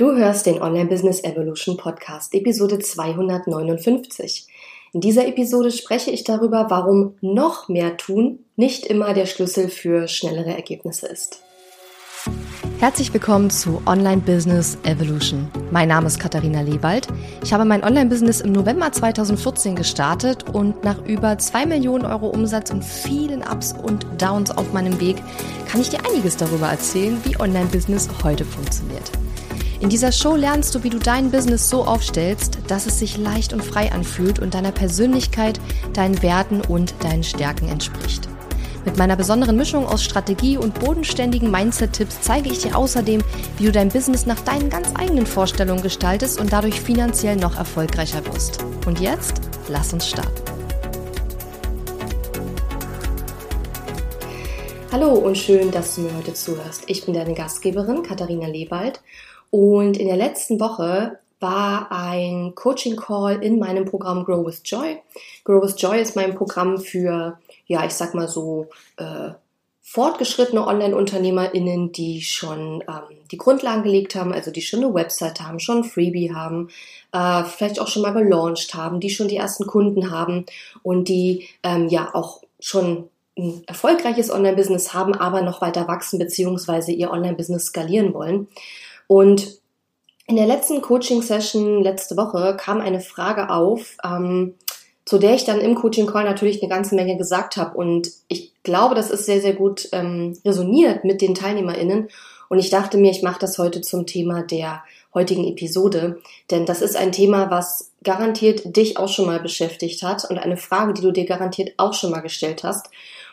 Du hörst den Online Business Evolution Podcast, Episode 259. In dieser Episode spreche ich darüber, warum noch mehr tun nicht immer der Schlüssel für schnellere Ergebnisse ist. Herzlich willkommen zu Online Business Evolution. Mein Name ist Katharina Lewald. Ich habe mein Online-Business im November 2014 gestartet und nach über 2 Millionen Euro Umsatz und vielen Ups und Downs auf meinem Weg kann ich dir einiges darüber erzählen, wie Online-Business heute funktioniert. In dieser Show lernst du, wie du dein Business so aufstellst, dass es sich leicht und frei anfühlt und deiner Persönlichkeit, deinen Werten und deinen Stärken entspricht. Mit meiner besonderen Mischung aus Strategie und bodenständigen Mindset-Tipps zeige ich dir außerdem, wie du dein Business nach deinen ganz eigenen Vorstellungen gestaltest und dadurch finanziell noch erfolgreicher wirst. Und jetzt, lass uns starten. Hallo und schön, dass du mir heute zuhörst. Ich bin deine Gastgeberin Katharina Lewald und in der letzten Woche war ein Coaching Call in meinem Programm Grow with Joy. Grow with Joy ist mein Programm für, ja, ich sag mal so, äh, fortgeschrittene Online-UnternehmerInnen, die schon ähm, die Grundlagen gelegt haben, also die schon eine Website haben, schon ein Freebie haben, äh, vielleicht auch schon mal gelauncht haben, die schon die ersten Kunden haben und die ähm, ja auch schon ein erfolgreiches Online-Business haben, aber noch weiter wachsen beziehungsweise ihr Online-Business skalieren wollen. Und in der letzten Coaching-Session letzte Woche kam eine Frage auf, ähm, zu der ich dann im Coaching-Call natürlich eine ganze Menge gesagt habe. Und ich glaube, das ist sehr, sehr gut ähm, resoniert mit den TeilnehmerInnen. Und ich dachte mir, ich mache das heute zum Thema der heutigen Episode. Denn das ist ein Thema, was garantiert dich auch schon mal beschäftigt hat und eine Frage, die du dir garantiert auch schon mal gestellt hast.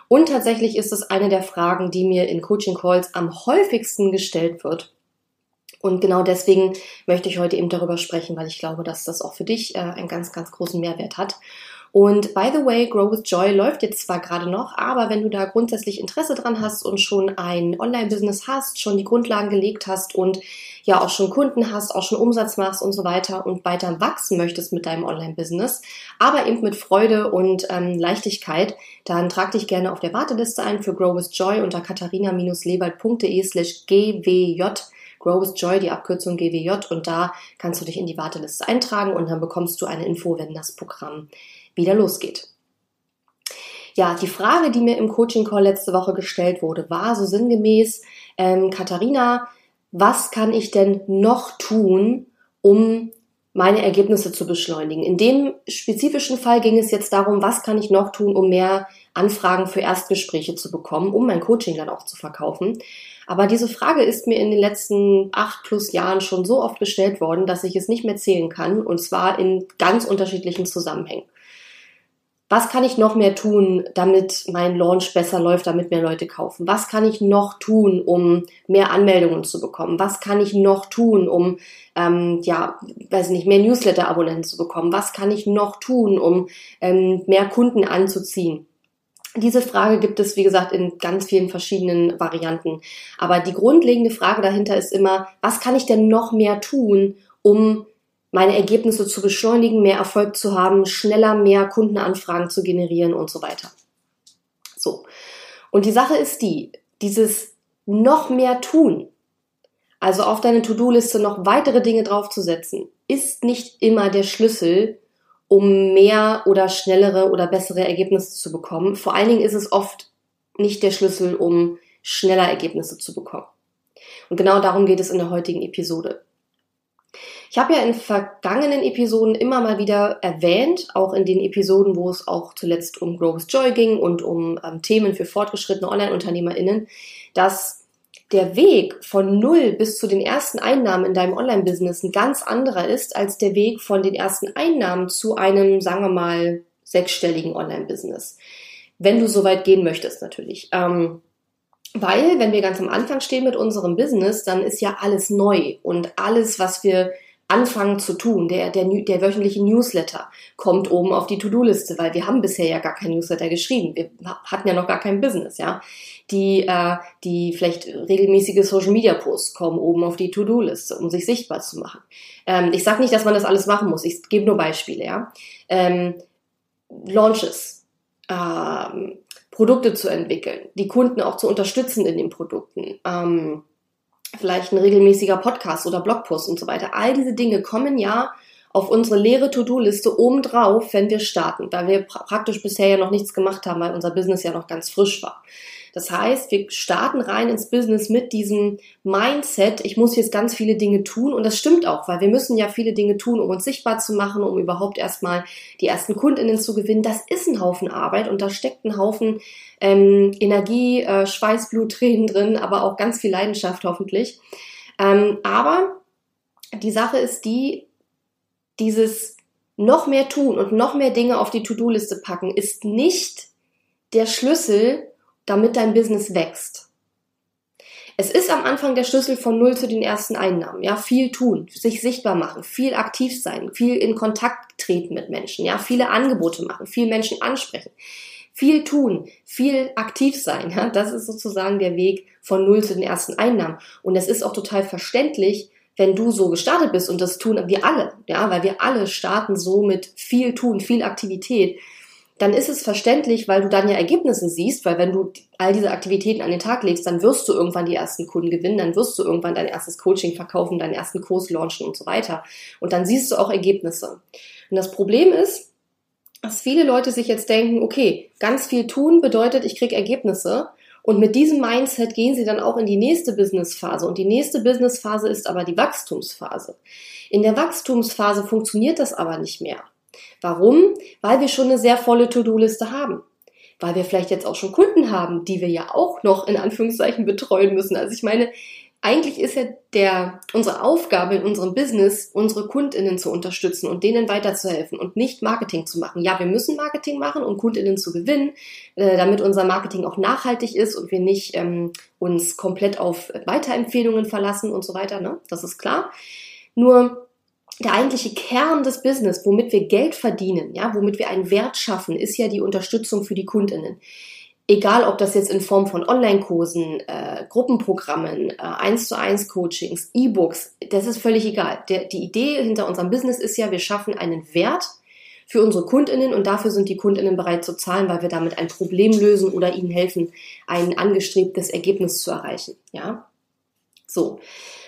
Und tatsächlich ist es eine der Fragen, die mir in Coaching-Calls am häufigsten gestellt wird. Und genau deswegen möchte ich heute eben darüber sprechen, weil ich glaube, dass das auch für dich äh, einen ganz, ganz großen Mehrwert hat. Und by the way, Grow with Joy läuft jetzt zwar gerade noch, aber wenn du da grundsätzlich Interesse dran hast und schon ein Online-Business hast, schon die Grundlagen gelegt hast und ja auch schon Kunden hast, auch schon Umsatz machst und so weiter und weiter wachsen möchtest mit deinem Online-Business, aber eben mit Freude und ähm, Leichtigkeit, dann trag dich gerne auf der Warteliste ein für Grow with Joy unter katharina-lebald.de slash gwj Grow with Joy, die Abkürzung GWJ, und da kannst du dich in die Warteliste eintragen und dann bekommst du eine Info, wenn das Programm wieder losgeht. Ja, die Frage, die mir im Coaching Call letzte Woche gestellt wurde, war so sinngemäß, ähm, Katharina, was kann ich denn noch tun, um meine Ergebnisse zu beschleunigen? In dem spezifischen Fall ging es jetzt darum, was kann ich noch tun, um mehr Anfragen für Erstgespräche zu bekommen, um mein Coaching dann auch zu verkaufen. Aber diese Frage ist mir in den letzten acht plus Jahren schon so oft gestellt worden, dass ich es nicht mehr zählen kann, und zwar in ganz unterschiedlichen Zusammenhängen. Was kann ich noch mehr tun, damit mein Launch besser läuft, damit mehr Leute kaufen? Was kann ich noch tun, um mehr Anmeldungen zu bekommen? Was kann ich noch tun, um ähm, ja, weiß nicht, mehr Newsletter-Abonnenten zu bekommen? Was kann ich noch tun, um ähm, mehr Kunden anzuziehen? Diese Frage gibt es, wie gesagt, in ganz vielen verschiedenen Varianten. Aber die grundlegende Frage dahinter ist immer, was kann ich denn noch mehr tun, um meine Ergebnisse zu beschleunigen, mehr Erfolg zu haben, schneller mehr Kundenanfragen zu generieren und so weiter. So. Und die Sache ist die, dieses noch mehr tun, also auf deine To-Do-Liste noch weitere Dinge draufzusetzen, ist nicht immer der Schlüssel, um mehr oder schnellere oder bessere Ergebnisse zu bekommen. Vor allen Dingen ist es oft nicht der Schlüssel, um schneller Ergebnisse zu bekommen. Und genau darum geht es in der heutigen Episode. Ich habe ja in vergangenen Episoden immer mal wieder erwähnt, auch in den Episoden, wo es auch zuletzt um Grow Joy ging und um ähm, Themen für fortgeschrittene Online-UnternehmerInnen, dass der Weg von null bis zu den ersten Einnahmen in deinem Online-Business ein ganz anderer ist als der Weg von den ersten Einnahmen zu einem, sagen wir mal, sechsstelligen Online-Business. Wenn du so weit gehen möchtest, natürlich. Ähm, weil, wenn wir ganz am Anfang stehen mit unserem Business, dann ist ja alles neu und alles, was wir anfangen zu tun. Der, der, der wöchentliche Newsletter kommt oben auf die To-Do-Liste, weil wir haben bisher ja gar kein Newsletter geschrieben. Wir hatten ja noch gar kein Business, ja. Die, äh, die vielleicht regelmäßige Social Media Posts kommen oben auf die To-Do-Liste, um sich sichtbar zu machen. Ähm, ich sage nicht, dass man das alles machen muss. Ich gebe nur Beispiele, ja. Ähm, Launches, ähm, Produkte zu entwickeln, die Kunden auch zu unterstützen in den Produkten. Ähm, vielleicht ein regelmäßiger Podcast oder Blogpost und so weiter. All diese Dinge kommen ja auf unsere leere To-Do-Liste obendrauf, wenn wir starten, weil wir pra praktisch bisher ja noch nichts gemacht haben, weil unser Business ja noch ganz frisch war. Das heißt, wir starten rein ins Business mit diesem Mindset, ich muss jetzt ganz viele Dinge tun und das stimmt auch, weil wir müssen ja viele Dinge tun, um uns sichtbar zu machen, um überhaupt erstmal die ersten Kundinnen zu gewinnen. Das ist ein Haufen Arbeit und da steckt ein Haufen ähm, Energie, äh, Schweiß, Blut, Tränen drin, aber auch ganz viel Leidenschaft hoffentlich. Ähm, aber die Sache ist die, dieses noch mehr tun und noch mehr Dinge auf die To-Do-Liste packen ist nicht der Schlüssel, damit dein Business wächst. Es ist am Anfang der Schlüssel von Null zu den ersten Einnahmen. Ja, viel tun, sich sichtbar machen, viel aktiv sein, viel in Kontakt treten mit Menschen, ja, viele Angebote machen, viel Menschen ansprechen, viel tun, viel aktiv sein. Ja, das ist sozusagen der Weg von Null zu den ersten Einnahmen. Und es ist auch total verständlich, wenn du so gestartet bist und das tun wir alle, ja, weil wir alle starten so mit viel tun, viel Aktivität dann ist es verständlich, weil du dann ja Ergebnisse siehst, weil wenn du all diese Aktivitäten an den Tag legst, dann wirst du irgendwann die ersten Kunden gewinnen, dann wirst du irgendwann dein erstes Coaching verkaufen, deinen ersten Kurs launchen und so weiter. Und dann siehst du auch Ergebnisse. Und das Problem ist, dass viele Leute sich jetzt denken, okay, ganz viel tun bedeutet, ich krieg Ergebnisse. Und mit diesem Mindset gehen sie dann auch in die nächste Businessphase. Und die nächste Businessphase ist aber die Wachstumsphase. In der Wachstumsphase funktioniert das aber nicht mehr. Warum? Weil wir schon eine sehr volle To-Do-Liste haben. Weil wir vielleicht jetzt auch schon Kunden haben, die wir ja auch noch in Anführungszeichen betreuen müssen. Also ich meine, eigentlich ist ja der, unsere Aufgabe in unserem Business, unsere KundInnen zu unterstützen und denen weiterzuhelfen und nicht Marketing zu machen. Ja, wir müssen Marketing machen, um KundInnen zu gewinnen, äh, damit unser Marketing auch nachhaltig ist und wir nicht ähm, uns komplett auf Weiterempfehlungen verlassen und so weiter. Ne? Das ist klar. Nur der eigentliche Kern des Business, womit wir Geld verdienen, ja, womit wir einen Wert schaffen, ist ja die Unterstützung für die Kundinnen. Egal, ob das jetzt in Form von Online-Kursen, äh, Gruppenprogrammen, äh, 1 zu 1 Coachings, E-Books, das ist völlig egal. Der, die Idee hinter unserem Business ist ja, wir schaffen einen Wert für unsere Kundinnen und dafür sind die Kundinnen bereit zu zahlen, weil wir damit ein Problem lösen oder ihnen helfen, ein angestrebtes Ergebnis zu erreichen, ja. So.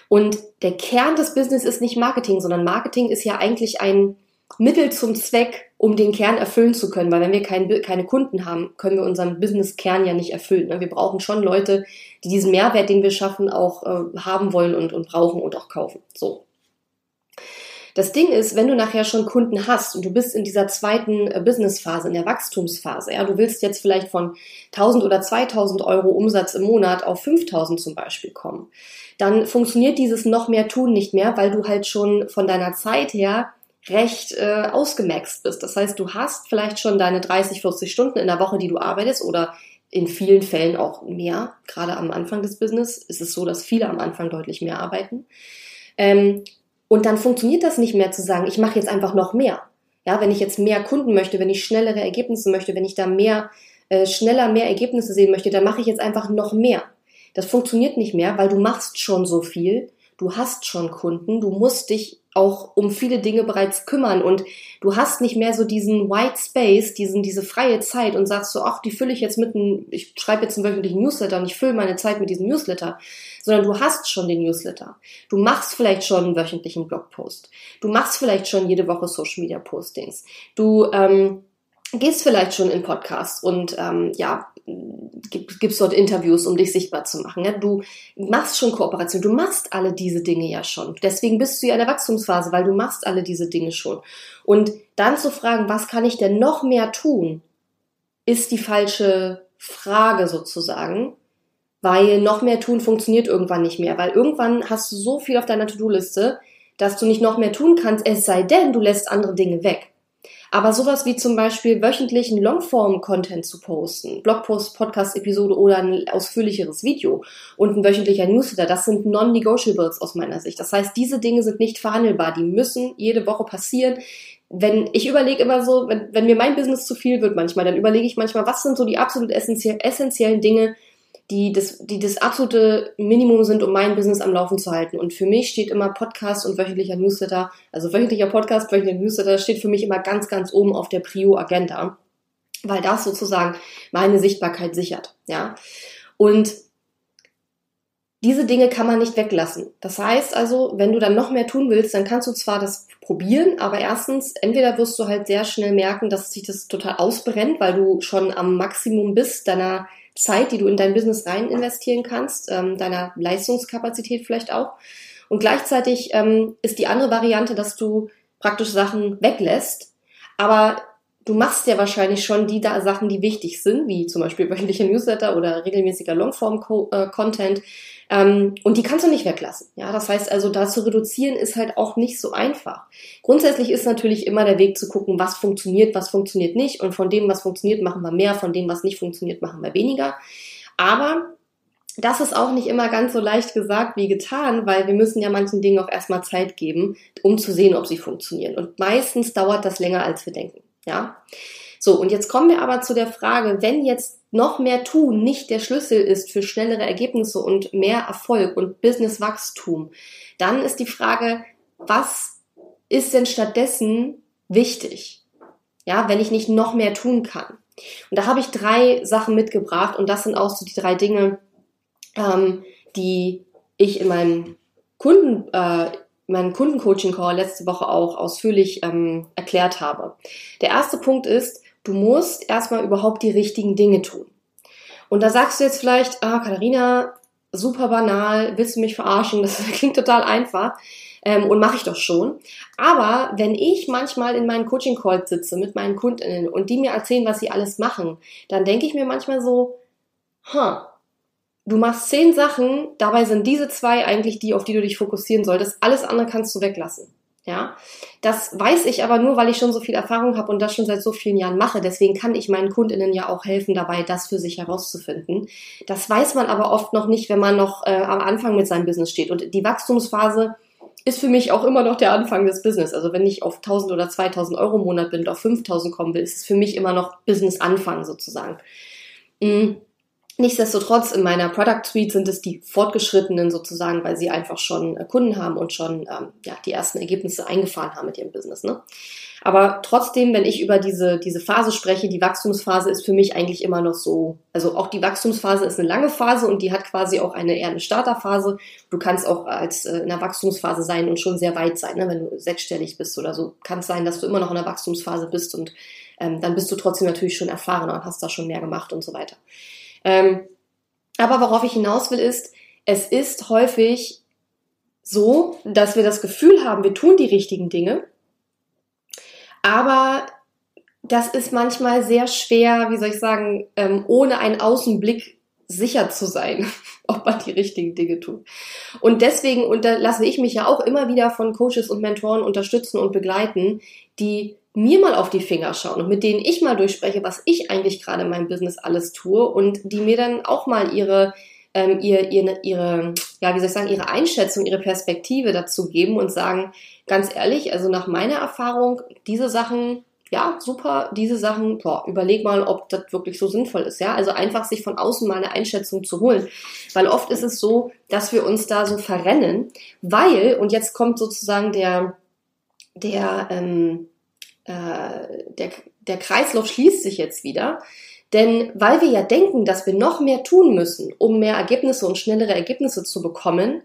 Und der Kern des Business ist nicht Marketing, sondern Marketing ist ja eigentlich ein Mittel zum Zweck, um den Kern erfüllen zu können. Weil wenn wir kein, keine Kunden haben, können wir unseren Business-Kern ja nicht erfüllen. Ne? Wir brauchen schon Leute, die diesen Mehrwert, den wir schaffen, auch äh, haben wollen und, und brauchen und auch kaufen. So. Das Ding ist, wenn du nachher schon Kunden hast und du bist in dieser zweiten äh, Businessphase, in der Wachstumsphase, ja, du willst jetzt vielleicht von 1000 oder 2000 Euro Umsatz im Monat auf 5000 zum Beispiel kommen, dann funktioniert dieses noch mehr tun nicht mehr, weil du halt schon von deiner Zeit her recht äh, ausgemaxt bist. Das heißt, du hast vielleicht schon deine 30, 40 Stunden in der Woche, die du arbeitest oder in vielen Fällen auch mehr. Gerade am Anfang des Business ist es so, dass viele am Anfang deutlich mehr arbeiten. Ähm, und dann funktioniert das nicht mehr zu sagen, ich mache jetzt einfach noch mehr. Ja, wenn ich jetzt mehr Kunden möchte, wenn ich schnellere Ergebnisse möchte, wenn ich da mehr, äh, schneller mehr Ergebnisse sehen möchte, dann mache ich jetzt einfach noch mehr. Das funktioniert nicht mehr, weil du machst schon so viel, du hast schon Kunden, du musst dich auch um viele Dinge bereits kümmern und du hast nicht mehr so diesen White Space, diesen, diese freie Zeit und sagst so, ach, die fülle ich jetzt mit einem, ich schreibe jetzt einen wöchentlichen Newsletter und ich fülle meine Zeit mit diesem Newsletter, sondern du hast schon den Newsletter. Du machst vielleicht schon einen wöchentlichen Blogpost. Du machst vielleicht schon jede Woche Social Media Postings. Du ähm, gehst vielleicht schon in Podcasts und ähm, ja, gibst dort Interviews, um dich sichtbar zu machen. Ja? Du machst schon Kooperation, du machst alle diese Dinge ja schon. Deswegen bist du ja in der Wachstumsphase, weil du machst alle diese Dinge schon. Und dann zu fragen, was kann ich denn noch mehr tun, ist die falsche Frage sozusagen, weil noch mehr tun funktioniert irgendwann nicht mehr, weil irgendwann hast du so viel auf deiner To-Do-Liste, dass du nicht noch mehr tun kannst, es sei denn, du lässt andere Dinge weg. Aber sowas wie zum Beispiel wöchentlichen Longform-Content zu posten, Blogpost, Podcast-Episode oder ein ausführlicheres Video und ein wöchentlicher Newsletter, das sind Non-Negotiables aus meiner Sicht. Das heißt, diese Dinge sind nicht verhandelbar, die müssen jede Woche passieren. Wenn ich überlege immer so, wenn, wenn mir mein Business zu viel wird manchmal, dann überlege ich manchmal, was sind so die absolut essentiellen Dinge, die das, die das absolute Minimum sind, um mein Business am Laufen zu halten. Und für mich steht immer Podcast und wöchentlicher Newsletter, also wöchentlicher Podcast, wöchentlicher Newsletter steht für mich immer ganz, ganz oben auf der Prio-Agenda, weil das sozusagen meine Sichtbarkeit sichert, ja. Und diese Dinge kann man nicht weglassen. Das heißt also, wenn du dann noch mehr tun willst, dann kannst du zwar das probieren, aber erstens, entweder wirst du halt sehr schnell merken, dass sich das total ausbrennt, weil du schon am Maximum bist deiner Zeit, die du in dein Business rein investieren kannst, ähm, deiner Leistungskapazität vielleicht auch. Und gleichzeitig ähm, ist die andere Variante, dass du praktisch Sachen weglässt, aber du machst ja wahrscheinlich schon die da Sachen, die wichtig sind, wie zum Beispiel wöchentliche Newsletter oder regelmäßiger Longform-Content. Ähm, und die kannst du nicht weglassen. Ja, das heißt also, da zu reduzieren ist halt auch nicht so einfach. Grundsätzlich ist natürlich immer der Weg zu gucken, was funktioniert, was funktioniert nicht. Und von dem, was funktioniert, machen wir mehr. Von dem, was nicht funktioniert, machen wir weniger. Aber das ist auch nicht immer ganz so leicht gesagt wie getan, weil wir müssen ja manchen Dingen auch erstmal Zeit geben, um zu sehen, ob sie funktionieren. Und meistens dauert das länger, als wir denken. Ja. So, und jetzt kommen wir aber zu der Frage, wenn jetzt noch mehr tun nicht der Schlüssel ist für schnellere Ergebnisse und mehr Erfolg und Businesswachstum, dann ist die Frage, was ist denn stattdessen wichtig? Ja, wenn ich nicht noch mehr tun kann. Und da habe ich drei Sachen mitgebracht und das sind auch so die drei Dinge, ähm, die ich in meinem Kunden, äh, meinen Kundencoaching-Call letzte Woche auch ausführlich ähm, erklärt habe. Der erste Punkt ist, du musst erstmal überhaupt die richtigen Dinge tun. Und da sagst du jetzt vielleicht, ah, Katharina, super banal, willst du mich verarschen? Das klingt total einfach ähm, und mache ich doch schon. Aber wenn ich manchmal in meinen Coaching-Calls sitze mit meinen Kundinnen und die mir erzählen, was sie alles machen, dann denke ich mir manchmal so, huh, du machst zehn Sachen, dabei sind diese zwei eigentlich die, auf die du dich fokussieren solltest. Alles andere kannst du weglassen. Ja, das weiß ich aber nur, weil ich schon so viel Erfahrung habe und das schon seit so vielen Jahren mache. Deswegen kann ich meinen Kundinnen ja auch helfen dabei, das für sich herauszufinden. Das weiß man aber oft noch nicht, wenn man noch äh, am Anfang mit seinem Business steht. Und die Wachstumsphase ist für mich auch immer noch der Anfang des Business. Also wenn ich auf 1000 oder 2000 Euro im Monat bin und auf 5000 kommen will, ist es für mich immer noch Business Anfang sozusagen. Mhm. Nichtsdestotrotz in meiner Product Suite sind es die Fortgeschrittenen sozusagen, weil sie einfach schon äh, Kunden haben und schon ähm, ja, die ersten Ergebnisse eingefahren haben mit ihrem Business. Ne? Aber trotzdem, wenn ich über diese, diese Phase spreche, die Wachstumsphase ist für mich eigentlich immer noch so, also auch die Wachstumsphase ist eine lange Phase und die hat quasi auch eine eher eine Starterphase. Du kannst auch als äh, in der Wachstumsphase sein und schon sehr weit sein, ne? wenn du sechsstellig bist oder so. Kann es sein, dass du immer noch in der Wachstumsphase bist und ähm, dann bist du trotzdem natürlich schon erfahrener und hast da schon mehr gemacht und so weiter. Ähm, aber worauf ich hinaus will, ist, es ist häufig so, dass wir das Gefühl haben, wir tun die richtigen Dinge, aber das ist manchmal sehr schwer, wie soll ich sagen, ähm, ohne einen Außenblick sicher zu sein, ob man die richtigen Dinge tut. Und deswegen lasse ich mich ja auch immer wieder von Coaches und Mentoren unterstützen und begleiten, die mir mal auf die Finger schauen und mit denen ich mal durchspreche, was ich eigentlich gerade in meinem Business alles tue und die mir dann auch mal ihre ähm, ihr, ihre, ihre, ja, wie soll ich sagen, ihre Einschätzung, ihre Perspektive dazu geben und sagen, ganz ehrlich, also nach meiner Erfahrung, diese Sachen, ja, super, diese Sachen, boah, überleg mal, ob das wirklich so sinnvoll ist, ja. Also einfach sich von außen mal eine Einschätzung zu holen. Weil oft ist es so, dass wir uns da so verrennen, weil, und jetzt kommt sozusagen der, der, ähm, äh, der, der Kreislauf schließt sich jetzt wieder. Denn weil wir ja denken, dass wir noch mehr tun müssen, um mehr Ergebnisse und schnellere Ergebnisse zu bekommen,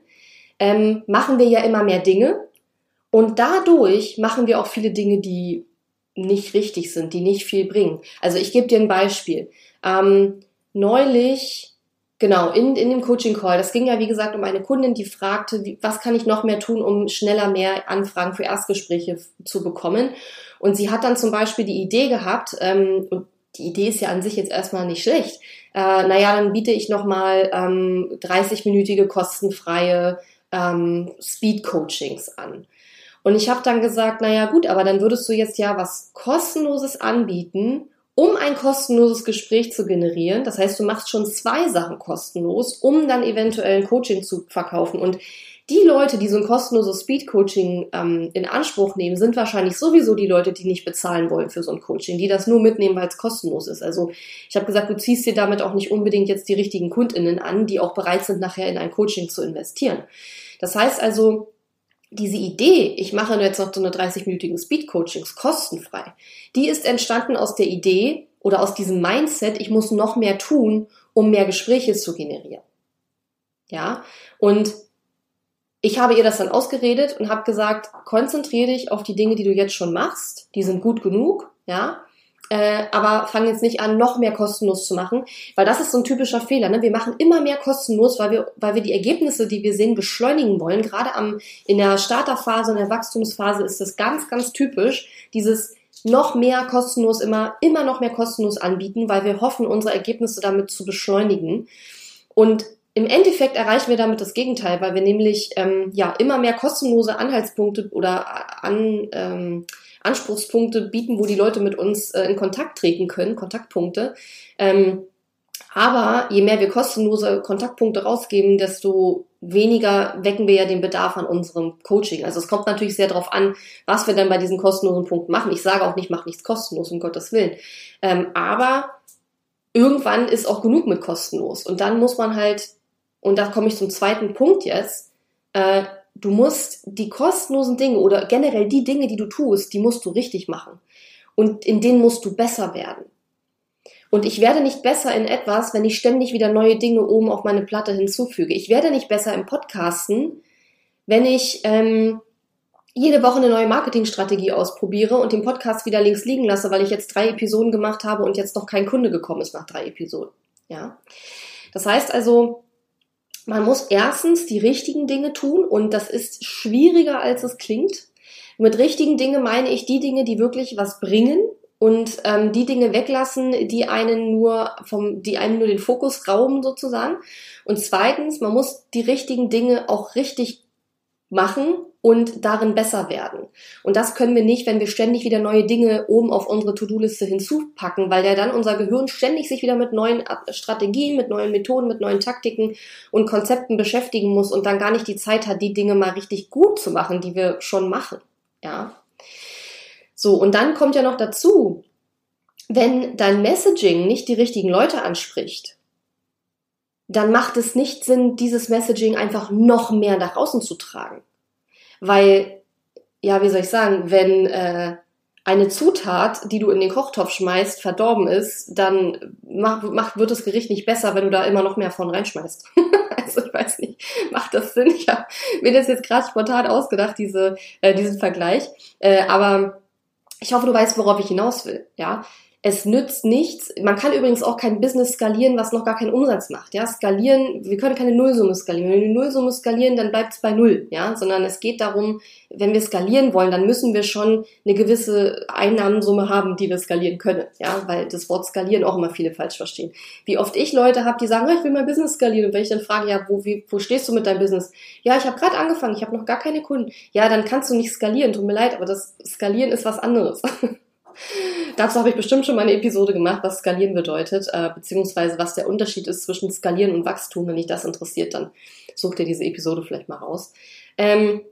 ähm, machen wir ja immer mehr Dinge. Und dadurch machen wir auch viele Dinge, die nicht richtig sind, die nicht viel bringen. Also ich gebe dir ein Beispiel. Ähm, neulich Genau, in, in dem Coaching-Call. Das ging ja, wie gesagt, um eine Kundin, die fragte, wie, was kann ich noch mehr tun, um schneller mehr Anfragen für Erstgespräche zu bekommen. Und sie hat dann zum Beispiel die Idee gehabt, ähm, und die Idee ist ja an sich jetzt erstmal nicht schlecht, äh, naja, dann biete ich nochmal ähm, 30-minütige kostenfreie ähm, Speed-Coachings an. Und ich habe dann gesagt, naja gut, aber dann würdest du jetzt ja was kostenloses anbieten um ein kostenloses Gespräch zu generieren. Das heißt, du machst schon zwei Sachen kostenlos, um dann eventuell ein Coaching zu verkaufen. Und die Leute, die so ein kostenloses Speed-Coaching ähm, in Anspruch nehmen, sind wahrscheinlich sowieso die Leute, die nicht bezahlen wollen für so ein Coaching, die das nur mitnehmen, weil es kostenlos ist. Also ich habe gesagt, du ziehst dir damit auch nicht unbedingt jetzt die richtigen Kundinnen an, die auch bereit sind, nachher in ein Coaching zu investieren. Das heißt also, diese Idee, ich mache jetzt noch so eine 30-minütigen Speed-Coachings kostenfrei, die ist entstanden aus der Idee oder aus diesem Mindset, ich muss noch mehr tun, um mehr Gespräche zu generieren. Ja, und ich habe ihr das dann ausgeredet und habe gesagt, konzentriere dich auf die Dinge, die du jetzt schon machst. Die sind gut genug, ja. Äh, aber fang jetzt nicht an, noch mehr kostenlos zu machen, weil das ist so ein typischer Fehler. Ne? Wir machen immer mehr kostenlos, weil wir, weil wir die Ergebnisse, die wir sehen, beschleunigen wollen. Gerade am, in der Starterphase, in der Wachstumsphase ist das ganz, ganz typisch, dieses noch mehr kostenlos, immer, immer noch mehr kostenlos anbieten, weil wir hoffen, unsere Ergebnisse damit zu beschleunigen. Und im Endeffekt erreichen wir damit das Gegenteil, weil wir nämlich ähm, ja immer mehr kostenlose Anhaltspunkte oder an, ähm, Anspruchspunkte bieten, wo die Leute mit uns äh, in Kontakt treten können, Kontaktpunkte. Ähm, aber je mehr wir kostenlose Kontaktpunkte rausgeben, desto weniger wecken wir ja den Bedarf an unserem Coaching. Also es kommt natürlich sehr darauf an, was wir dann bei diesen kostenlosen Punkten machen. Ich sage auch nicht, mach nichts kostenlos, um Gottes Willen. Ähm, aber irgendwann ist auch genug mit kostenlos. Und dann muss man halt und da komme ich zum zweiten Punkt jetzt, äh, du musst die kostenlosen Dinge oder generell die Dinge, die du tust, die musst du richtig machen. Und in denen musst du besser werden. Und ich werde nicht besser in etwas, wenn ich ständig wieder neue Dinge oben auf meine Platte hinzufüge. Ich werde nicht besser im Podcasten, wenn ich ähm, jede Woche eine neue Marketingstrategie ausprobiere und den Podcast wieder links liegen lasse, weil ich jetzt drei Episoden gemacht habe und jetzt noch kein Kunde gekommen ist nach drei Episoden. Ja. Das heißt also, man muss erstens die richtigen Dinge tun und das ist schwieriger, als es klingt. Mit richtigen Dinge meine ich die Dinge, die wirklich was bringen und ähm, die Dinge weglassen, die einen nur vom, die einem nur den Fokus rauben sozusagen. Und zweitens, man muss die richtigen Dinge auch richtig machen und darin besser werden. Und das können wir nicht, wenn wir ständig wieder neue Dinge oben auf unsere To-Do-Liste hinzupacken, weil der dann unser Gehirn ständig sich wieder mit neuen Strategien, mit neuen Methoden, mit neuen Taktiken und Konzepten beschäftigen muss und dann gar nicht die Zeit hat, die Dinge mal richtig gut zu machen, die wir schon machen. Ja. So, und dann kommt ja noch dazu, wenn dein Messaging nicht die richtigen Leute anspricht, dann macht es nicht Sinn, dieses Messaging einfach noch mehr nach außen zu tragen. Weil, ja, wie soll ich sagen, wenn äh, eine Zutat, die du in den Kochtopf schmeißt, verdorben ist, dann macht, macht, wird das Gericht nicht besser, wenn du da immer noch mehr von reinschmeißt. also ich weiß nicht, macht das Sinn? Ich habe mir das jetzt gerade spontan ausgedacht, diese, äh, diesen Vergleich. Äh, aber ich hoffe, du weißt, worauf ich hinaus will. Ja, es nützt nichts. Man kann übrigens auch kein Business skalieren, was noch gar keinen Umsatz macht. Ja, skalieren, wir können keine Nullsumme skalieren. Wenn wir die Nullsumme skalieren, dann bleibt es bei Null. Ja, sondern es geht darum, wenn wir skalieren wollen, dann müssen wir schon eine gewisse Einnahmensumme haben, die wir skalieren können. Ja, weil das Wort skalieren auch immer viele falsch verstehen. Wie oft ich Leute habe, die sagen, oh, ich will mein Business skalieren. Und wenn ich dann frage, ja, wo, wie, wo stehst du mit deinem Business? Ja, ich habe gerade angefangen, ich habe noch gar keine Kunden. Ja, dann kannst du nicht skalieren. Tut mir leid, aber das Skalieren ist was anderes. Dazu habe ich bestimmt schon mal eine Episode gemacht, was Skalieren bedeutet, äh, beziehungsweise was der Unterschied ist zwischen Skalieren und Wachstum. Wenn dich das interessiert, dann such dir diese Episode vielleicht mal raus. Ähm,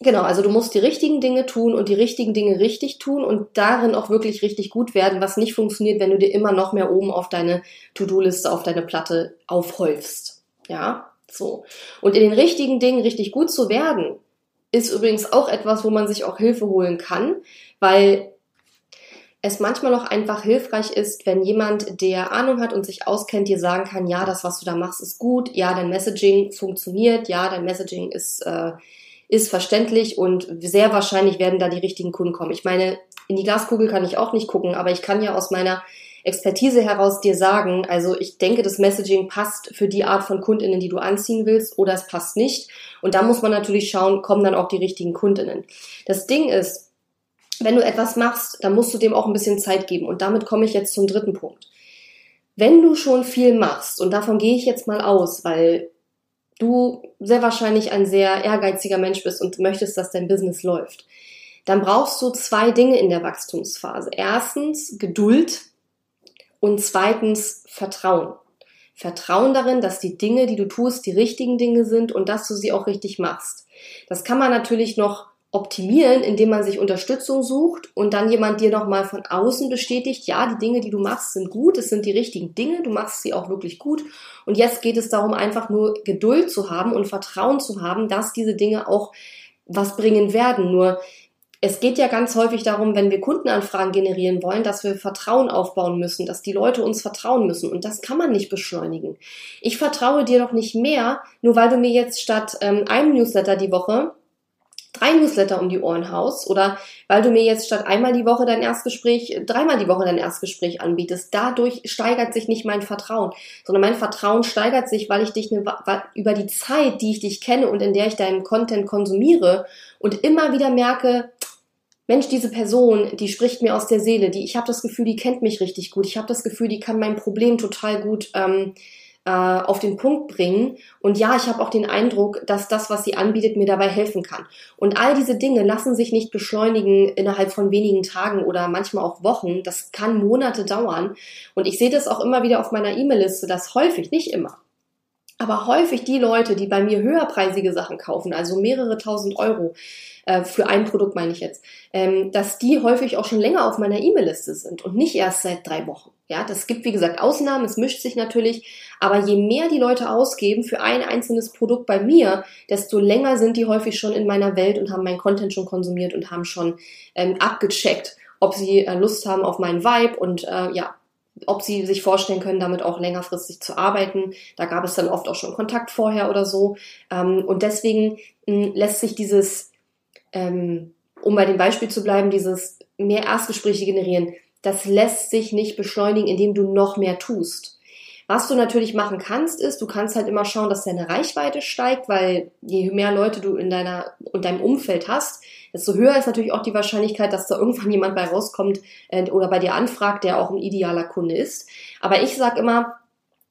genau, also du musst die richtigen Dinge tun und die richtigen Dinge richtig tun und darin auch wirklich richtig gut werden, was nicht funktioniert, wenn du dir immer noch mehr oben auf deine To-Do-Liste, auf deine Platte aufhäufst. Ja, so. Und in den richtigen Dingen richtig gut zu werden, ist übrigens auch etwas, wo man sich auch Hilfe holen kann, weil es manchmal auch einfach hilfreich ist, wenn jemand, der Ahnung hat und sich auskennt, dir sagen kann, ja, das, was du da machst, ist gut, ja, dein Messaging funktioniert, ja, dein Messaging ist, äh, ist verständlich und sehr wahrscheinlich werden da die richtigen Kunden kommen. Ich meine, in die Glaskugel kann ich auch nicht gucken, aber ich kann ja aus meiner Expertise heraus dir sagen, also ich denke, das Messaging passt für die Art von Kundinnen, die du anziehen willst, oder es passt nicht. Und da muss man natürlich schauen, kommen dann auch die richtigen Kundinnen. Das Ding ist, wenn du etwas machst, dann musst du dem auch ein bisschen Zeit geben. Und damit komme ich jetzt zum dritten Punkt. Wenn du schon viel machst, und davon gehe ich jetzt mal aus, weil du sehr wahrscheinlich ein sehr ehrgeiziger Mensch bist und möchtest, dass dein Business läuft, dann brauchst du zwei Dinge in der Wachstumsphase. Erstens Geduld und zweitens Vertrauen. Vertrauen darin, dass die Dinge, die du tust, die richtigen Dinge sind und dass du sie auch richtig machst. Das kann man natürlich noch optimieren, indem man sich Unterstützung sucht und dann jemand dir nochmal von außen bestätigt, ja, die Dinge, die du machst, sind gut, es sind die richtigen Dinge, du machst sie auch wirklich gut. Und jetzt geht es darum, einfach nur Geduld zu haben und Vertrauen zu haben, dass diese Dinge auch was bringen werden. Nur es geht ja ganz häufig darum, wenn wir Kundenanfragen generieren wollen, dass wir Vertrauen aufbauen müssen, dass die Leute uns vertrauen müssen. Und das kann man nicht beschleunigen. Ich vertraue dir doch nicht mehr, nur weil du mir jetzt statt ähm, einem Newsletter die Woche drei Newsletter um die Ohren haust oder weil du mir jetzt statt einmal die Woche dein Erstgespräch, dreimal die Woche dein Erstgespräch anbietest. Dadurch steigert sich nicht mein Vertrauen, sondern mein Vertrauen steigert sich, weil ich dich eine, über die Zeit, die ich dich kenne und in der ich deinen Content konsumiere und immer wieder merke, Mensch, diese Person, die spricht mir aus der Seele, die ich habe das Gefühl, die kennt mich richtig gut. Ich habe das Gefühl, die kann mein Problem total gut ähm, äh, auf den Punkt bringen. Und ja, ich habe auch den Eindruck, dass das, was sie anbietet, mir dabei helfen kann. Und all diese Dinge lassen sich nicht beschleunigen innerhalb von wenigen Tagen oder manchmal auch Wochen. Das kann Monate dauern. Und ich sehe das auch immer wieder auf meiner E-Mail-Liste, dass häufig, nicht immer, aber häufig die Leute, die bei mir höherpreisige Sachen kaufen, also mehrere tausend Euro, äh, für ein Produkt meine ich jetzt, ähm, dass die häufig auch schon länger auf meiner E-Mail-Liste sind und nicht erst seit drei Wochen. Ja, das gibt wie gesagt Ausnahmen, es mischt sich natürlich, aber je mehr die Leute ausgeben für ein einzelnes Produkt bei mir, desto länger sind die häufig schon in meiner Welt und haben meinen Content schon konsumiert und haben schon ähm, abgecheckt, ob sie äh, Lust haben auf meinen Vibe und äh, ja, ob sie sich vorstellen können, damit auch längerfristig zu arbeiten. Da gab es dann oft auch schon Kontakt vorher oder so. Ähm, und deswegen hm, lässt sich dieses, ähm, um bei dem Beispiel zu bleiben, dieses mehr Erstgespräche generieren, das lässt sich nicht beschleunigen, indem du noch mehr tust. Was du natürlich machen kannst, ist, du kannst halt immer schauen, dass deine Reichweite steigt, weil je mehr Leute du in deiner in deinem Umfeld hast, desto höher ist natürlich auch die Wahrscheinlichkeit, dass da irgendwann jemand bei rauskommt äh, oder bei dir anfragt, der auch ein idealer Kunde ist. Aber ich sage immer,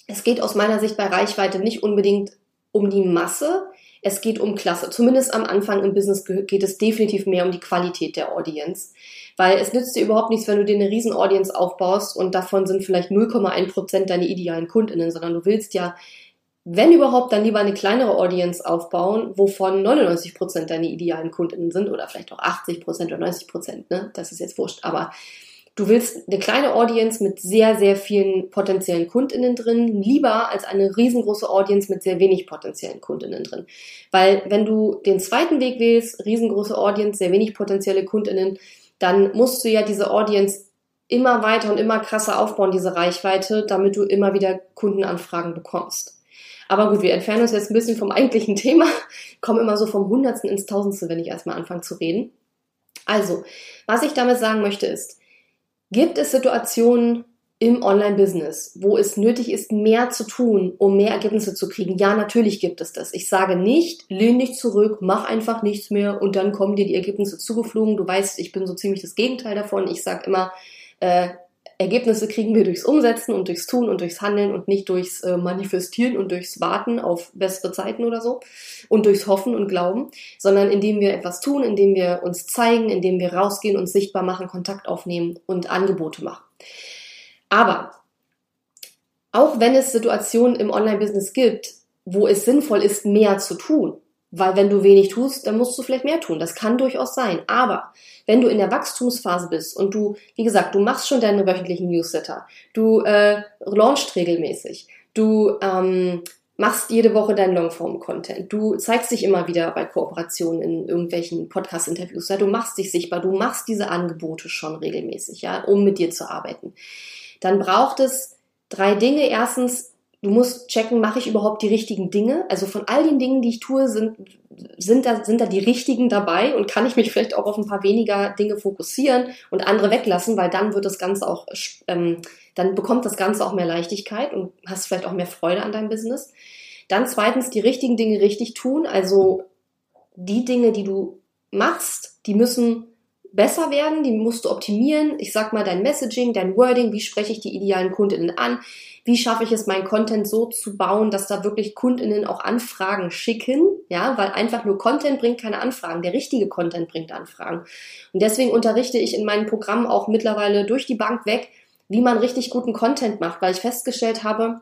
es geht aus meiner Sicht bei Reichweite nicht unbedingt um die Masse, es geht um Klasse. Zumindest am Anfang im Business geht es definitiv mehr um die Qualität der Audience. Weil es nützt dir überhaupt nichts, wenn du dir eine riesen Audience aufbaust und davon sind vielleicht 0,1 Prozent deine idealen KundInnen, sondern du willst ja, wenn überhaupt, dann lieber eine kleinere Audience aufbauen, wovon 99 Prozent deine idealen KundInnen sind oder vielleicht auch 80 Prozent oder 90%, Prozent, ne? Das ist jetzt wurscht. Aber Du willst eine kleine Audience mit sehr, sehr vielen potenziellen KundInnen drin, lieber als eine riesengroße Audience mit sehr wenig potenziellen KundInnen drin. Weil wenn du den zweiten Weg wählst, riesengroße Audience, sehr wenig potenzielle KundInnen, dann musst du ja diese Audience immer weiter und immer krasser aufbauen, diese Reichweite, damit du immer wieder Kundenanfragen bekommst. Aber gut, wir entfernen uns jetzt ein bisschen vom eigentlichen Thema, kommen immer so vom Hundertsten ins Tausendste, wenn ich erstmal anfange zu reden. Also, was ich damit sagen möchte ist, Gibt es Situationen im Online-Business, wo es nötig ist, mehr zu tun, um mehr Ergebnisse zu kriegen? Ja, natürlich gibt es das. Ich sage nicht, lehn dich zurück, mach einfach nichts mehr und dann kommen dir die Ergebnisse zugeflogen. Du weißt, ich bin so ziemlich das Gegenteil davon. Ich sage immer, äh, Ergebnisse kriegen wir durchs Umsetzen und durchs Tun und durchs Handeln und nicht durchs äh, Manifestieren und durchs Warten auf bessere Zeiten oder so und durchs Hoffen und Glauben, sondern indem wir etwas tun, indem wir uns zeigen, indem wir rausgehen, uns sichtbar machen, Kontakt aufnehmen und Angebote machen. Aber auch wenn es Situationen im Online-Business gibt, wo es sinnvoll ist, mehr zu tun, weil wenn du wenig tust, dann musst du vielleicht mehr tun. Das kann durchaus sein. Aber wenn du in der Wachstumsphase bist und du, wie gesagt, du machst schon deine wöchentlichen Newsletter, du äh, launchst regelmäßig, du ähm, machst jede Woche deinen Longform-Content, du zeigst dich immer wieder bei Kooperationen in irgendwelchen Podcast-Interviews, ja, du machst dich sichtbar, du machst diese Angebote schon regelmäßig, ja, um mit dir zu arbeiten. Dann braucht es drei Dinge. Erstens, du musst checken, mache ich überhaupt die richtigen Dinge? Also von all den Dingen, die ich tue, sind, sind, da, sind da die richtigen dabei und kann ich mich vielleicht auch auf ein paar weniger Dinge fokussieren und andere weglassen, weil dann wird das Ganze auch, ähm, dann bekommt das Ganze auch mehr Leichtigkeit und hast vielleicht auch mehr Freude an deinem Business. Dann zweitens die richtigen Dinge richtig tun, also die Dinge, die du machst, die müssen besser werden, die musst du optimieren. Ich sag mal dein Messaging, dein Wording, wie spreche ich die idealen Kundinnen an, wie schaffe ich es, meinen Content so zu bauen, dass da wirklich Kundinnen auch Anfragen schicken, ja, weil einfach nur Content bringt keine Anfragen, der richtige Content bringt Anfragen. Und deswegen unterrichte ich in meinen Programmen auch mittlerweile durch die Bank weg, wie man richtig guten Content macht, weil ich festgestellt habe,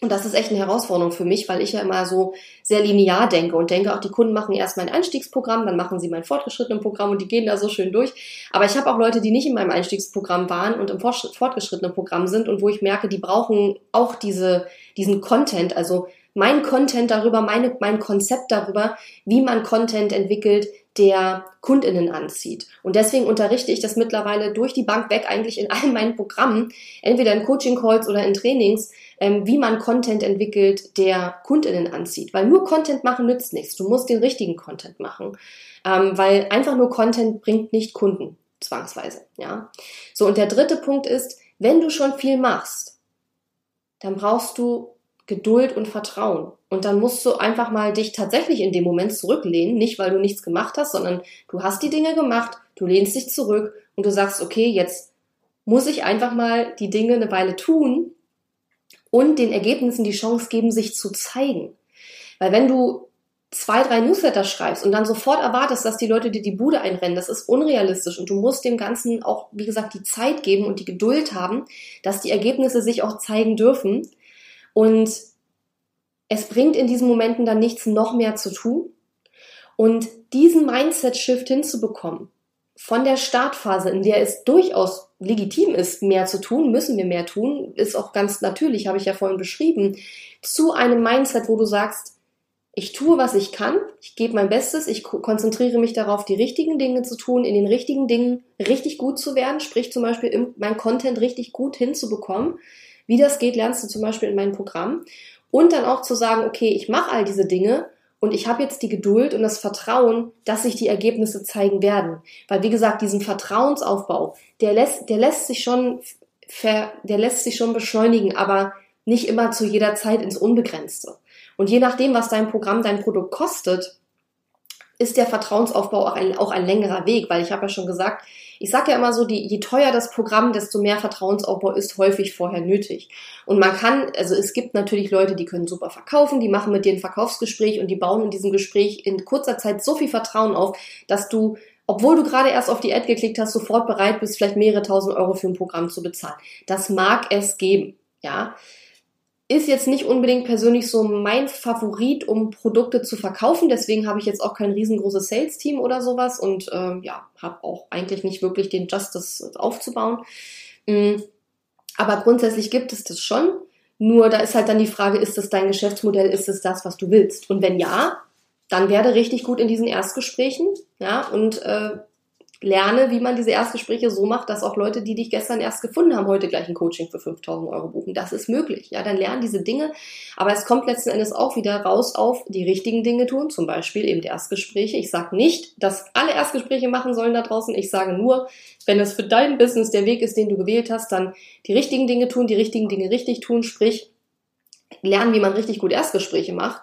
und das ist echt eine Herausforderung für mich, weil ich ja immer so sehr linear denke und denke, auch die Kunden machen erst mein Einstiegsprogramm, dann machen sie mein fortgeschrittenen Programm und die gehen da so schön durch. Aber ich habe auch Leute, die nicht in meinem Einstiegsprogramm waren und im fortgeschrittenen Programm sind und wo ich merke, die brauchen auch diese, diesen Content, also mein Content darüber, meine, mein Konzept darüber, wie man Content entwickelt, der Kundinnen anzieht. Und deswegen unterrichte ich das mittlerweile durch die Bank weg eigentlich in allen meinen Programmen, entweder in Coaching-Calls oder in Trainings, ähm, wie man Content entwickelt, der Kundinnen anzieht. Weil nur Content machen nützt nichts. Du musst den richtigen Content machen. Ähm, weil einfach nur Content bringt nicht Kunden, zwangsweise. Ja. So, und der dritte Punkt ist, wenn du schon viel machst, dann brauchst du Geduld und Vertrauen. Und dann musst du einfach mal dich tatsächlich in dem Moment zurücklehnen, nicht weil du nichts gemacht hast, sondern du hast die Dinge gemacht, du lehnst dich zurück und du sagst, okay, jetzt muss ich einfach mal die Dinge eine Weile tun und den Ergebnissen die Chance geben, sich zu zeigen. Weil wenn du zwei, drei Newsletter schreibst und dann sofort erwartest, dass die Leute dir die Bude einrennen, das ist unrealistisch und du musst dem Ganzen auch, wie gesagt, die Zeit geben und die Geduld haben, dass die Ergebnisse sich auch zeigen dürfen. Und es bringt in diesen Momenten dann nichts noch mehr zu tun. Und diesen Mindset-Shift hinzubekommen, von der Startphase, in der es durchaus legitim ist, mehr zu tun, müssen wir mehr tun, ist auch ganz natürlich, habe ich ja vorhin beschrieben, zu einem Mindset, wo du sagst, ich tue, was ich kann, ich gebe mein Bestes, ich konzentriere mich darauf, die richtigen Dinge zu tun, in den richtigen Dingen richtig gut zu werden, sprich zum Beispiel mein Content richtig gut hinzubekommen. Wie das geht, lernst du zum Beispiel in meinem Programm. Und dann auch zu sagen, okay, ich mache all diese Dinge und ich habe jetzt die Geduld und das Vertrauen, dass sich die Ergebnisse zeigen werden. Weil, wie gesagt, diesen Vertrauensaufbau, der lässt, der lässt sich schon, ver, der lässt sich schon beschleunigen, aber nicht immer zu jeder Zeit ins Unbegrenzte. Und je nachdem, was dein Programm, dein Produkt kostet, ist der Vertrauensaufbau auch ein, auch ein längerer Weg, weil ich habe ja schon gesagt, ich sage ja immer so, die, je teuer das Programm, desto mehr Vertrauensaufbau ist häufig vorher nötig. Und man kann, also es gibt natürlich Leute, die können super verkaufen, die machen mit dir ein Verkaufsgespräch und die bauen in diesem Gespräch in kurzer Zeit so viel Vertrauen auf, dass du obwohl du gerade erst auf die Ad geklickt hast, sofort bereit bist, vielleicht mehrere tausend Euro für ein Programm zu bezahlen. Das mag es geben, ja ist jetzt nicht unbedingt persönlich so mein Favorit, um Produkte zu verkaufen. Deswegen habe ich jetzt auch kein riesengroßes Sales-Team oder sowas und äh, ja, habe auch eigentlich nicht wirklich den Justice aufzubauen. Mhm. Aber grundsätzlich gibt es das schon. Nur da ist halt dann die Frage, ist das dein Geschäftsmodell, ist es das, was du willst? Und wenn ja, dann werde richtig gut in diesen Erstgesprächen, ja, und äh, lerne, wie man diese Erstgespräche so macht, dass auch Leute, die dich gestern erst gefunden haben, heute gleich ein Coaching für 5000 Euro buchen. Das ist möglich. Ja, dann lernen diese Dinge. Aber es kommt letzten Endes auch wieder raus auf die richtigen Dinge tun, zum Beispiel eben die Erstgespräche. Ich sage nicht, dass alle Erstgespräche machen sollen da draußen. Ich sage nur, wenn es für dein Business der Weg ist, den du gewählt hast, dann die richtigen Dinge tun, die richtigen Dinge richtig tun, sprich lernen, wie man richtig gut Erstgespräche macht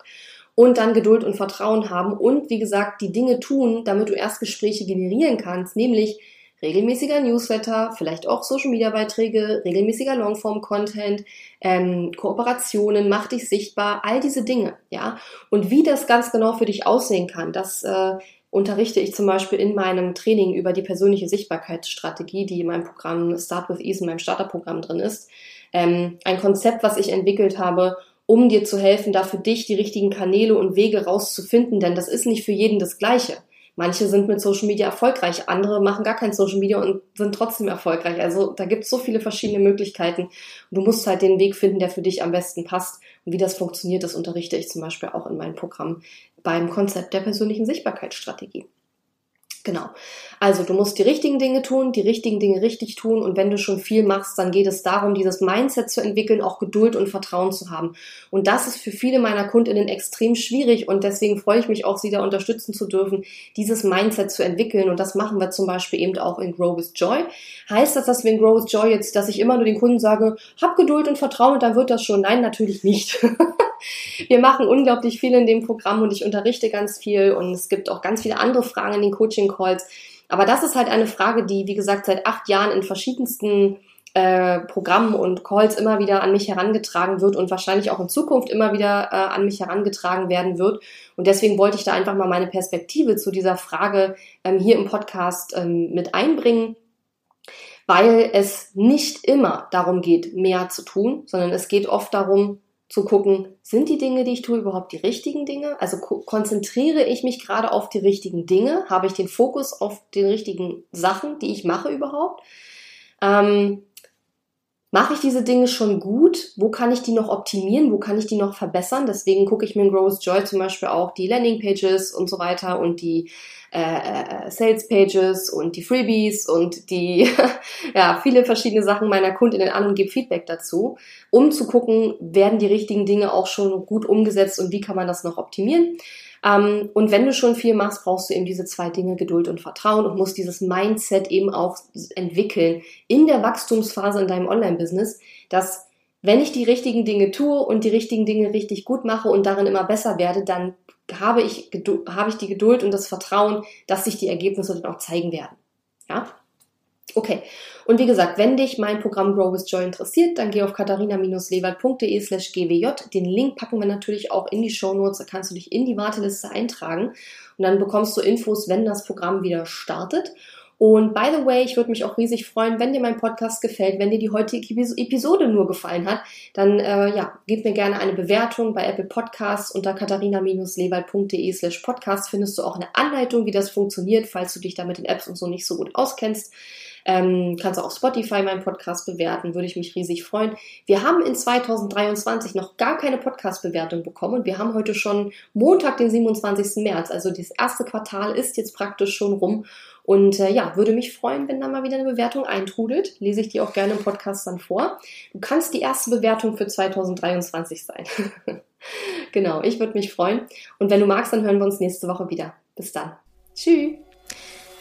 und dann Geduld und Vertrauen haben und wie gesagt die Dinge tun, damit du Erstgespräche generieren kannst, nämlich regelmäßiger Newsletter, vielleicht auch Social Media Beiträge, regelmäßiger Longform Content, ähm, Kooperationen, mach dich sichtbar, all diese Dinge, ja. Und wie das ganz genau für dich aussehen kann, das äh, unterrichte ich zum Beispiel in meinem Training über die persönliche Sichtbarkeitsstrategie, die in meinem Programm Start with Ease, in meinem Starterprogramm drin ist. Ähm, ein Konzept, was ich entwickelt habe, um dir zu helfen, da für dich die richtigen Kanäle und Wege rauszufinden, denn das ist nicht für jeden das Gleiche. Manche sind mit Social Media erfolgreich, andere machen gar kein Social Media und sind trotzdem erfolgreich. Also da gibt es so viele verschiedene Möglichkeiten. Du musst halt den Weg finden, der für dich am besten passt. Und wie das funktioniert, das unterrichte ich zum Beispiel auch in meinem Programm beim Konzept der persönlichen Sichtbarkeitsstrategie. Genau. Also du musst die richtigen Dinge tun, die richtigen Dinge richtig tun und wenn du schon viel machst, dann geht es darum, dieses Mindset zu entwickeln, auch Geduld und Vertrauen zu haben. Und das ist für viele meiner Kundinnen extrem schwierig und deswegen freue ich mich auch, sie da unterstützen zu dürfen, dieses Mindset zu entwickeln und das machen wir zum Beispiel eben auch in Grow with Joy. Heißt das, dass wir in Grow with Joy jetzt, dass ich immer nur den Kunden sage, hab Geduld und Vertrauen und dann wird das schon? Nein, natürlich nicht. wir machen unglaublich viel in dem Programm und ich unterrichte ganz viel und es gibt auch ganz viele andere Fragen in den Coaching-Calls. Aber das ist halt eine Frage, die, wie gesagt, seit acht Jahren in verschiedensten äh, Programmen und Calls immer wieder an mich herangetragen wird und wahrscheinlich auch in Zukunft immer wieder äh, an mich herangetragen werden wird. Und deswegen wollte ich da einfach mal meine Perspektive zu dieser Frage ähm, hier im Podcast ähm, mit einbringen weil es nicht immer darum geht, mehr zu tun, sondern es geht oft darum, zu gucken, sind die Dinge, die ich tue, überhaupt die richtigen Dinge? Also konzentriere ich mich gerade auf die richtigen Dinge? Habe ich den Fokus auf den richtigen Sachen, die ich mache überhaupt? Ähm, Mache ich diese Dinge schon gut? Wo kann ich die noch optimieren? Wo kann ich die noch verbessern? Deswegen gucke ich mir in Growth Joy zum Beispiel auch die Landing Pages und so weiter und die äh, äh, Sales Pages und die Freebies und die ja viele verschiedene Sachen meiner Kundinnen an und gebe Feedback dazu, um zu gucken, werden die richtigen Dinge auch schon gut umgesetzt und wie kann man das noch optimieren. Ähm, und wenn du schon viel machst, brauchst du eben diese zwei Dinge, Geduld und Vertrauen und musst dieses Mindset eben auch entwickeln in der Wachstumsphase in deinem Online-Business, dass wenn ich die richtigen Dinge tue und die richtigen Dinge richtig gut mache und darin immer besser werde, dann habe ich, habe ich die Geduld und das Vertrauen, dass sich die Ergebnisse dann auch zeigen werden. Ja? Okay. Und wie gesagt, wenn dich mein Programm Grow with Joy interessiert, dann geh auf katharina-lewald.de slash gwj. Den Link packen wir natürlich auch in die Show Notes. Da kannst du dich in die Warteliste eintragen und dann bekommst du Infos, wenn das Programm wieder startet. Und by the way, ich würde mich auch riesig freuen, wenn dir mein Podcast gefällt, wenn dir die heutige Episode nur gefallen hat, dann äh, ja, gib mir gerne eine Bewertung bei Apple Podcasts unter katharina-lewald.de slash podcast findest du auch eine Anleitung, wie das funktioniert, falls du dich da mit den Apps und so nicht so gut auskennst. Ähm, kannst auch auf Spotify meinen Podcast bewerten, würde ich mich riesig freuen. Wir haben in 2023 noch gar keine Podcast-Bewertung bekommen und wir haben heute schon Montag, den 27. März. Also das erste Quartal ist jetzt praktisch schon rum. Und äh, ja, würde mich freuen, wenn da mal wieder eine Bewertung eintrudelt. Lese ich die auch gerne im Podcast dann vor. Du kannst die erste Bewertung für 2023 sein. genau, ich würde mich freuen. Und wenn du magst, dann hören wir uns nächste Woche wieder. Bis dann. Tschüss.